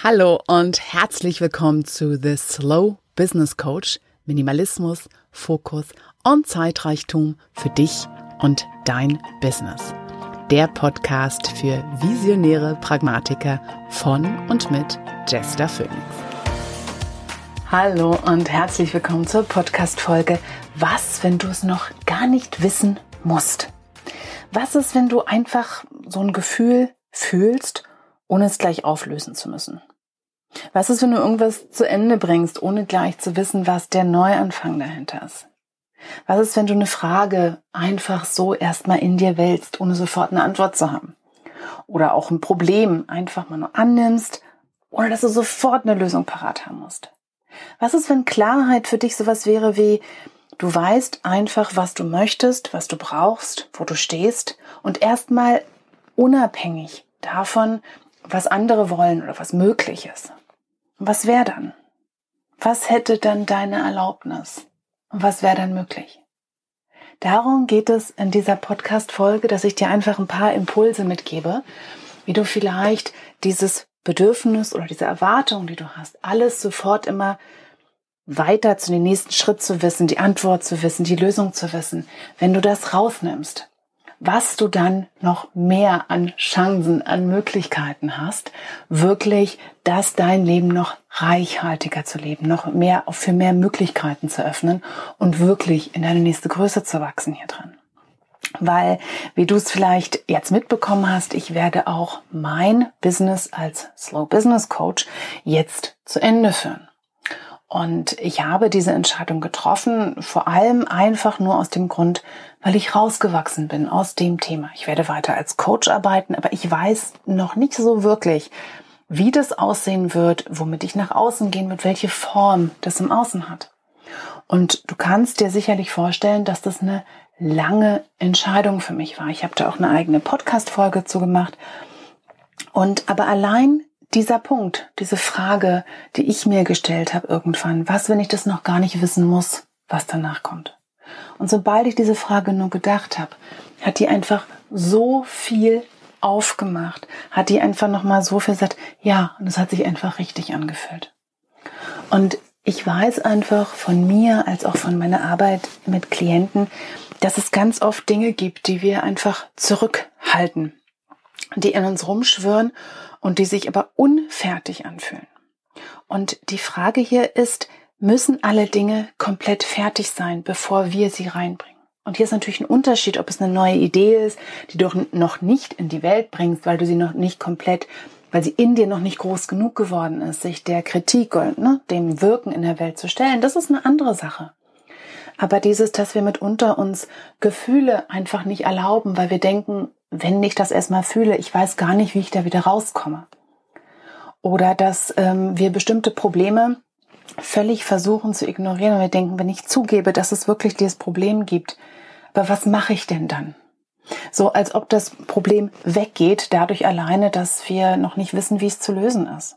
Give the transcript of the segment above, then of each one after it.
Hallo und herzlich willkommen zu The Slow Business Coach. Minimalismus, Fokus und Zeitreichtum für dich und dein Business. Der Podcast für visionäre Pragmatiker von und mit Jester Phoenix. Hallo und herzlich willkommen zur Podcast-Folge Was, wenn du es noch gar nicht wissen musst? Was ist, wenn du einfach so ein Gefühl fühlst, ohne es gleich auflösen zu müssen? Was ist, wenn du irgendwas zu Ende bringst, ohne gleich zu wissen, was der Neuanfang dahinter ist? Was ist, wenn du eine Frage einfach so erstmal in dir wälzt, ohne sofort eine Antwort zu haben? Oder auch ein Problem einfach mal nur annimmst, ohne dass du sofort eine Lösung parat haben musst? Was ist, wenn Klarheit für dich sowas wäre wie, du weißt einfach, was du möchtest, was du brauchst, wo du stehst und erstmal unabhängig davon, was andere wollen oder was möglich ist. Was wäre dann? Was hätte dann deine Erlaubnis? Und was wäre dann möglich? Darum geht es in dieser Podcast-Folge, dass ich dir einfach ein paar Impulse mitgebe, wie du vielleicht dieses Bedürfnis oder diese Erwartung, die du hast, alles sofort immer weiter zu den nächsten Schritt zu wissen, die Antwort zu wissen, die Lösung zu wissen, wenn du das rausnimmst, was du dann noch mehr an Chancen, an Möglichkeiten hast, wirklich, dass dein Leben noch reichhaltiger zu leben, noch mehr, für mehr Möglichkeiten zu öffnen und wirklich in deine nächste Größe zu wachsen hier drin. Weil, wie du es vielleicht jetzt mitbekommen hast, ich werde auch mein Business als Slow Business Coach jetzt zu Ende führen. Und ich habe diese Entscheidung getroffen, vor allem einfach nur aus dem Grund, weil ich rausgewachsen bin aus dem Thema. Ich werde weiter als Coach arbeiten, aber ich weiß noch nicht so wirklich, wie das aussehen wird, womit ich nach außen gehen wird, welche Form das im Außen hat. Und du kannst dir sicherlich vorstellen, dass das eine lange Entscheidung für mich war. Ich habe da auch eine eigene Podcast-Folge zu gemacht. Und aber allein dieser Punkt, diese Frage, die ich mir gestellt habe irgendwann, was, wenn ich das noch gar nicht wissen muss, was danach kommt? Und sobald ich diese Frage nur gedacht habe, hat die einfach so viel aufgemacht, hat die einfach nochmal so viel gesagt, ja, und es hat sich einfach richtig angefühlt. Und ich weiß einfach von mir als auch von meiner Arbeit mit Klienten, dass es ganz oft Dinge gibt, die wir einfach zurückhalten, die in uns rumschwören und die sich aber unfertig anfühlen. Und die Frage hier ist, müssen alle Dinge komplett fertig sein, bevor wir sie reinbringen? Und hier ist natürlich ein Unterschied, ob es eine neue Idee ist, die du noch nicht in die Welt bringst, weil du sie noch nicht komplett, weil sie in dir noch nicht groß genug geworden ist, sich der Kritik und ne, dem Wirken in der Welt zu stellen. Das ist eine andere Sache. Aber dieses, dass wir mitunter uns Gefühle einfach nicht erlauben, weil wir denken, wenn ich das erstmal fühle, ich weiß gar nicht, wie ich da wieder rauskomme. Oder dass ähm, wir bestimmte Probleme völlig versuchen zu ignorieren und wir denken, wenn ich zugebe, dass es wirklich dieses Problem gibt, aber was mache ich denn dann? So als ob das Problem weggeht, dadurch alleine, dass wir noch nicht wissen, wie es zu lösen ist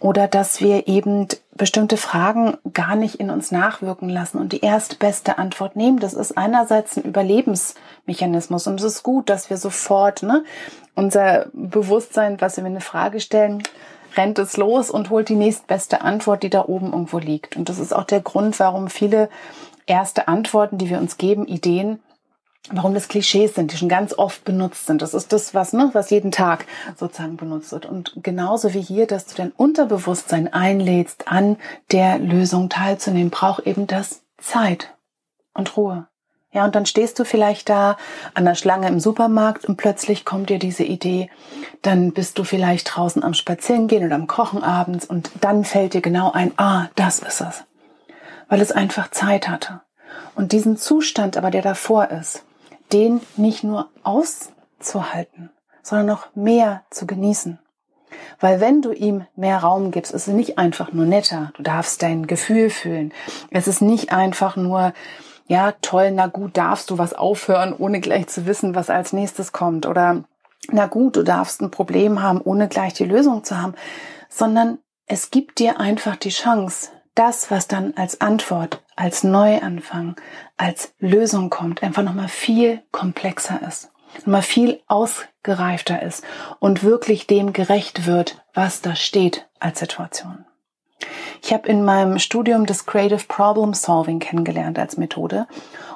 oder dass wir eben bestimmte Fragen gar nicht in uns nachwirken lassen und die erstbeste Antwort nehmen. Das ist einerseits ein Überlebensmechanismus und es ist gut, dass wir sofort ne, unser Bewusstsein, was wir eine Frage stellen, rennt es los und holt die nächstbeste Antwort, die da oben irgendwo liegt. Und das ist auch der Grund, warum viele erste Antworten, die wir uns geben, Ideen, warum das Klischees sind, die schon ganz oft benutzt sind. Das ist das, was, ne, was jeden Tag sozusagen benutzt wird. Und genauso wie hier, dass du dein Unterbewusstsein einlädst, an der Lösung teilzunehmen, braucht eben das Zeit und Ruhe. Ja, und dann stehst du vielleicht da an der Schlange im Supermarkt und plötzlich kommt dir diese Idee. Dann bist du vielleicht draußen am Spazierengehen oder am Kochen abends und dann fällt dir genau ein, ah, das ist es. Weil es einfach Zeit hatte. Und diesen Zustand aber, der davor ist, den nicht nur auszuhalten, sondern noch mehr zu genießen. Weil wenn du ihm mehr Raum gibst, ist es nicht einfach nur netter. Du darfst dein Gefühl fühlen. Es ist nicht einfach nur, ja, toll, na gut, darfst du was aufhören, ohne gleich zu wissen, was als nächstes kommt. Oder, na gut, du darfst ein Problem haben, ohne gleich die Lösung zu haben. Sondern es gibt dir einfach die Chance, das, was dann als Antwort, als Neuanfang, als Lösung kommt, einfach nochmal viel komplexer ist. mal viel ausgereifter ist und wirklich dem gerecht wird, was da steht als Situation. Ich habe in meinem Studium das Creative Problem Solving kennengelernt als Methode.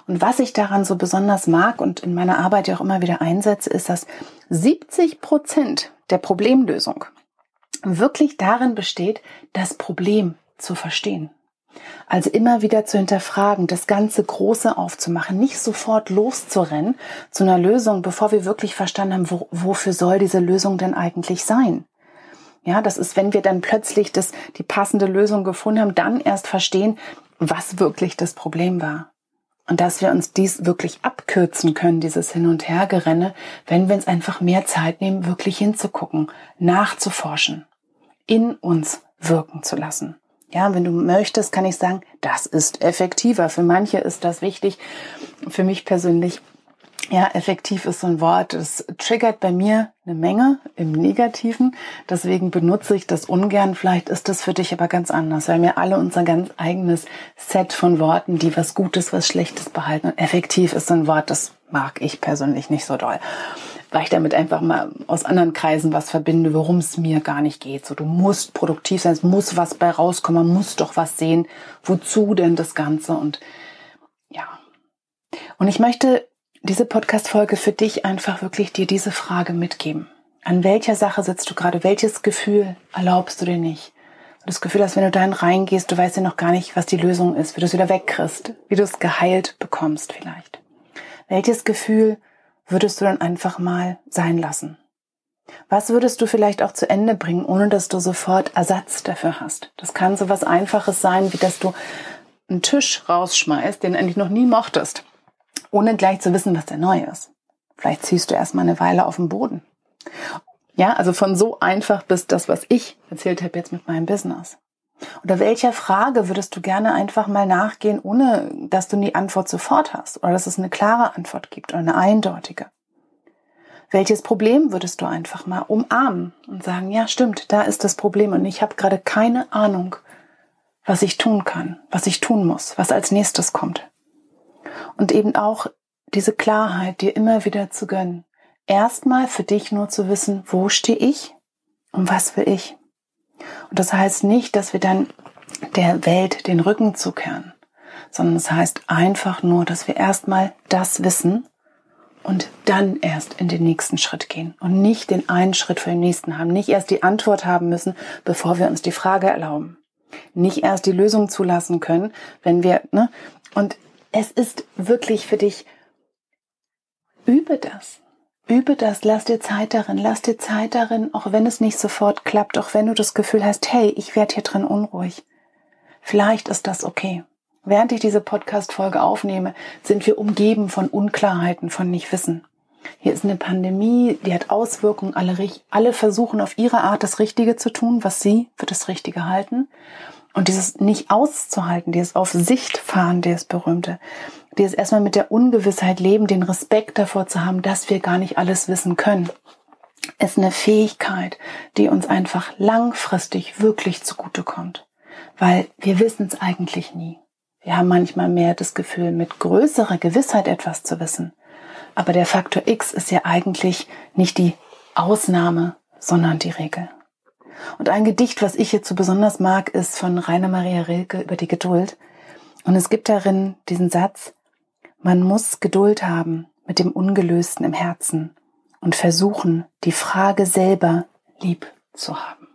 Und was ich daran so besonders mag und in meiner Arbeit ja auch immer wieder einsetze, ist, dass 70 Prozent der Problemlösung wirklich darin besteht, das Problem zu verstehen. Also immer wieder zu hinterfragen, das ganze Große aufzumachen, nicht sofort loszurennen zu einer Lösung, bevor wir wirklich verstanden haben, wo, wofür soll diese Lösung denn eigentlich sein. Ja, das ist, wenn wir dann plötzlich das, die passende Lösung gefunden haben, dann erst verstehen, was wirklich das Problem war. Und dass wir uns dies wirklich abkürzen können, dieses Hin- und Hergerenne, wenn wir uns einfach mehr Zeit nehmen, wirklich hinzugucken, nachzuforschen, in uns wirken zu lassen. Ja, wenn du möchtest, kann ich sagen, das ist effektiver. Für manche ist das wichtig. Für mich persönlich, ja, effektiv ist so ein Wort. Es triggert bei mir eine Menge im Negativen. Deswegen benutze ich das ungern. Vielleicht ist das für dich aber ganz anders, wir alle unser ganz eigenes Set von Worten, die was Gutes, was Schlechtes behalten. Und effektiv ist so ein Wort, das mag ich persönlich nicht so doll weil ich damit einfach mal aus anderen Kreisen was verbinde, worum es mir gar nicht geht. So, du musst produktiv sein, es muss was bei rauskommen, man muss doch was sehen. Wozu denn das Ganze? Und ja. Und ich möchte diese Podcast-Folge für dich einfach wirklich dir diese Frage mitgeben. An welcher Sache sitzt du gerade? Welches Gefühl erlaubst du dir nicht? das Gefühl hast, wenn du dahin reingehst, du weißt ja noch gar nicht, was die Lösung ist, wie du es wieder wegkriegst, wie du es geheilt bekommst vielleicht. Welches Gefühl würdest du dann einfach mal sein lassen? Was würdest du vielleicht auch zu Ende bringen, ohne dass du sofort Ersatz dafür hast? Das kann so was Einfaches sein, wie dass du einen Tisch rausschmeißt, den du eigentlich noch nie mochtest, ohne gleich zu wissen, was der neu ist. Vielleicht ziehst du erstmal eine Weile auf den Boden. Ja, also von so einfach bis das, was ich erzählt habe jetzt mit meinem Business. Oder welcher Frage würdest du gerne einfach mal nachgehen, ohne dass du die Antwort sofort hast oder dass es eine klare Antwort gibt oder eine eindeutige? Welches Problem würdest du einfach mal umarmen und sagen, ja stimmt, da ist das Problem und ich habe gerade keine Ahnung, was ich tun kann, was ich tun muss, was als nächstes kommt. Und eben auch diese Klarheit dir immer wieder zu gönnen. Erstmal für dich nur zu wissen, wo stehe ich und was will ich. Und das heißt nicht, dass wir dann der Welt den Rücken zukehren, sondern es das heißt einfach nur, dass wir erstmal das wissen und dann erst in den nächsten Schritt gehen und nicht den einen Schritt für den nächsten haben, nicht erst die Antwort haben müssen, bevor wir uns die Frage erlauben, nicht erst die Lösung zulassen können, wenn wir, ne? Und es ist wirklich für dich, übe das. Übe das, lass dir Zeit darin, lass dir Zeit darin, auch wenn es nicht sofort klappt, auch wenn du das Gefühl hast, hey, ich werde hier drin unruhig. Vielleicht ist das okay. Während ich diese Podcast-Folge aufnehme, sind wir umgeben von Unklarheiten, von Nichtwissen. Hier ist eine Pandemie, die hat Auswirkungen. Alle, alle versuchen auf ihre Art das Richtige zu tun, was sie für das Richtige halten. Und dieses nicht auszuhalten, dieses auf Sicht fahren, dieses berühmte, dieses erstmal mit der Ungewissheit leben, den Respekt davor zu haben, dass wir gar nicht alles wissen können, ist eine Fähigkeit, die uns einfach langfristig wirklich zugutekommt. Weil wir wissen es eigentlich nie. Wir haben manchmal mehr das Gefühl, mit größerer Gewissheit etwas zu wissen. Aber der Faktor X ist ja eigentlich nicht die Ausnahme, sondern die Regel. Und ein Gedicht, was ich hierzu besonders mag, ist von Rainer Maria Rilke über die Geduld. Und es gibt darin diesen Satz, man muss Geduld haben mit dem Ungelösten im Herzen und versuchen, die Frage selber lieb zu haben.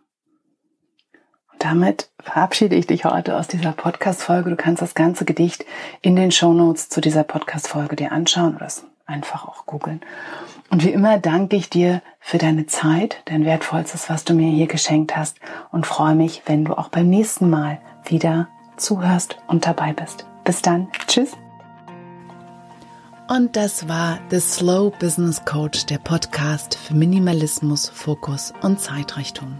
Und damit verabschiede ich dich heute aus dieser Podcast-Folge. Du kannst das ganze Gedicht in den Show Notes zu dieser Podcast-Folge dir anschauen oder es einfach auch googeln. Und wie immer danke ich dir für deine Zeit, dein wertvollstes, was du mir hier geschenkt hast und freue mich, wenn du auch beim nächsten Mal wieder zuhörst und dabei bist. Bis dann. Tschüss. Und das war The Slow Business Coach, der Podcast für Minimalismus, Fokus und Zeitrichtung.